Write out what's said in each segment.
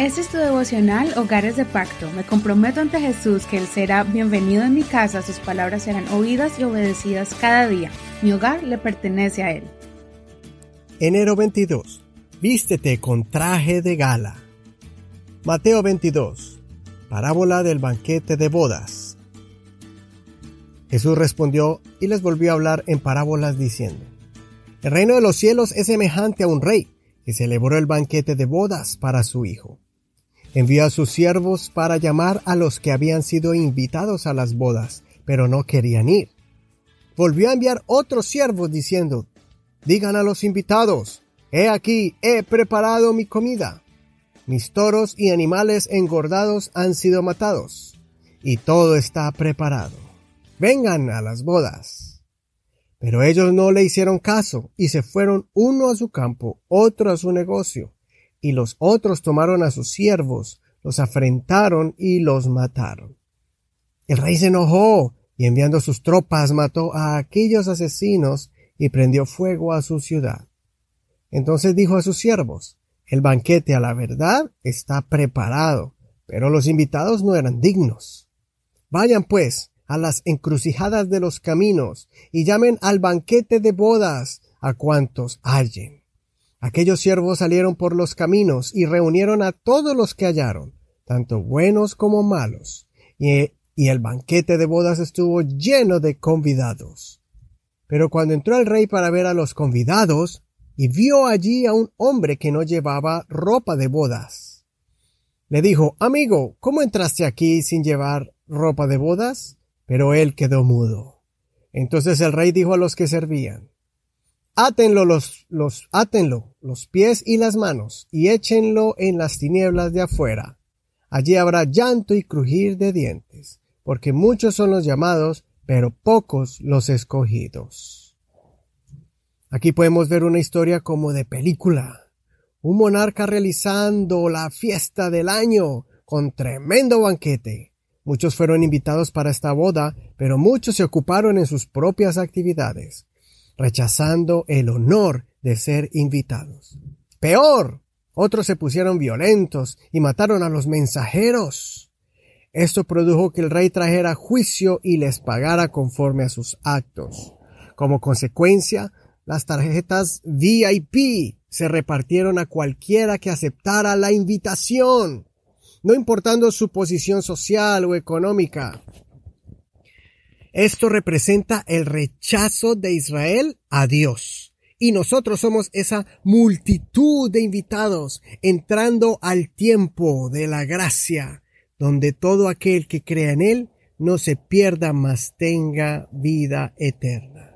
Este es tu devocional Hogares de Pacto. Me comprometo ante Jesús que Él será bienvenido en mi casa, sus palabras serán oídas y obedecidas cada día. Mi hogar le pertenece a Él. Enero 22. Vístete con traje de gala. Mateo 22. Parábola del banquete de bodas. Jesús respondió y les volvió a hablar en parábolas diciendo, El reino de los cielos es semejante a un rey que celebró el banquete de bodas para su hijo Envió a sus siervos para llamar a los que habían sido invitados a las bodas, pero no querían ir. Volvió a enviar otros siervos diciendo, Digan a los invitados, He aquí, he preparado mi comida. Mis toros y animales engordados han sido matados, y todo está preparado. Vengan a las bodas. Pero ellos no le hicieron caso, y se fueron uno a su campo, otro a su negocio, y los otros tomaron a sus siervos, los afrentaron y los mataron. El rey se enojó y enviando sus tropas mató a aquellos asesinos y prendió fuego a su ciudad. Entonces dijo a sus siervos, el banquete a la verdad está preparado, pero los invitados no eran dignos. Vayan pues a las encrucijadas de los caminos y llamen al banquete de bodas a cuantos hallen. Aquellos siervos salieron por los caminos y reunieron a todos los que hallaron, tanto buenos como malos, y, el banquete de bodas estuvo lleno de convidados. Pero cuando entró el rey para ver a los convidados, y vio allí a un hombre que no llevaba ropa de bodas. Le dijo, Amigo, ¿cómo entraste aquí sin llevar ropa de bodas? Pero él quedó mudo. Entonces el rey dijo a los que servían, Átenlo los, los, átenlo los pies y las manos y échenlo en las tinieblas de afuera. Allí habrá llanto y crujir de dientes, porque muchos son los llamados, pero pocos los escogidos. Aquí podemos ver una historia como de película. Un monarca realizando la fiesta del año con tremendo banquete. Muchos fueron invitados para esta boda, pero muchos se ocuparon en sus propias actividades rechazando el honor de ser invitados. Peor, otros se pusieron violentos y mataron a los mensajeros. Esto produjo que el rey trajera juicio y les pagara conforme a sus actos. Como consecuencia, las tarjetas VIP se repartieron a cualquiera que aceptara la invitación, no importando su posición social o económica. Esto representa el rechazo de Israel a Dios. Y nosotros somos esa multitud de invitados entrando al tiempo de la gracia, donde todo aquel que crea en Él no se pierda, mas tenga vida eterna.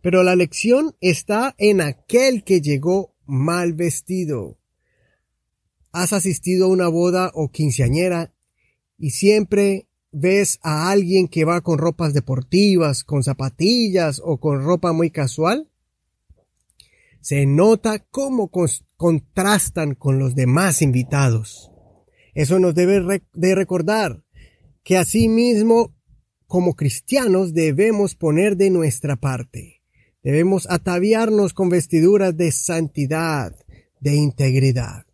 Pero la lección está en aquel que llegó mal vestido. Has asistido a una boda o quinceañera y siempre ves a alguien que va con ropas deportivas, con zapatillas o con ropa muy casual, se nota cómo contrastan con los demás invitados. Eso nos debe de recordar que asimismo como cristianos debemos poner de nuestra parte. Debemos ataviarnos con vestiduras de santidad, de integridad.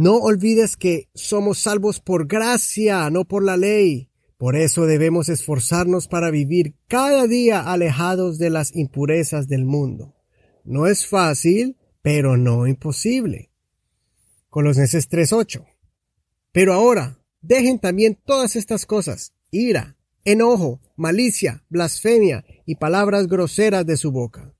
No olvides que somos salvos por gracia, no por la ley. Por eso debemos esforzarnos para vivir cada día alejados de las impurezas del mundo. No es fácil, pero no imposible. Colosenses 3:8. Pero ahora, dejen también todas estas cosas, ira, enojo, malicia, blasfemia y palabras groseras de su boca.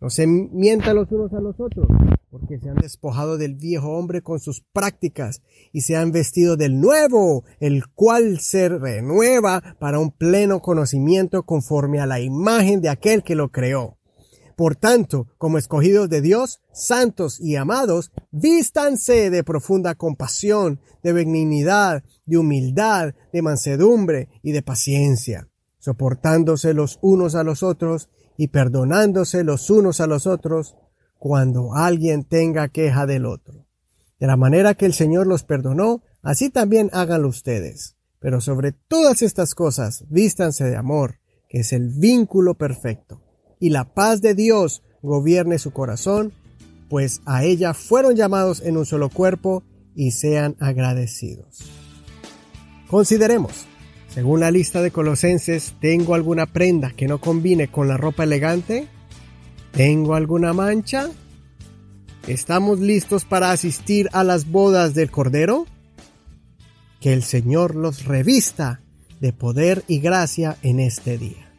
No se mientan los unos a los otros porque se han despojado del viejo hombre con sus prácticas y se han vestido del nuevo, el cual se renueva para un pleno conocimiento conforme a la imagen de aquel que lo creó. Por tanto, como escogidos de Dios, santos y amados, vístanse de profunda compasión, de benignidad, de humildad, de mansedumbre y de paciencia, soportándose los unos a los otros y perdonándose los unos a los otros, cuando alguien tenga queja del otro. De la manera que el Señor los perdonó, así también háganlo ustedes. Pero sobre todas estas cosas, vístanse de amor, que es el vínculo perfecto. Y la paz de Dios gobierne su corazón, pues a ella fueron llamados en un solo cuerpo, y sean agradecidos. Consideremos, según la lista de Colosenses, ¿tengo alguna prenda que no combine con la ropa elegante? ¿Tengo alguna mancha? ¿Estamos listos para asistir a las bodas del Cordero? Que el Señor los revista de poder y gracia en este día.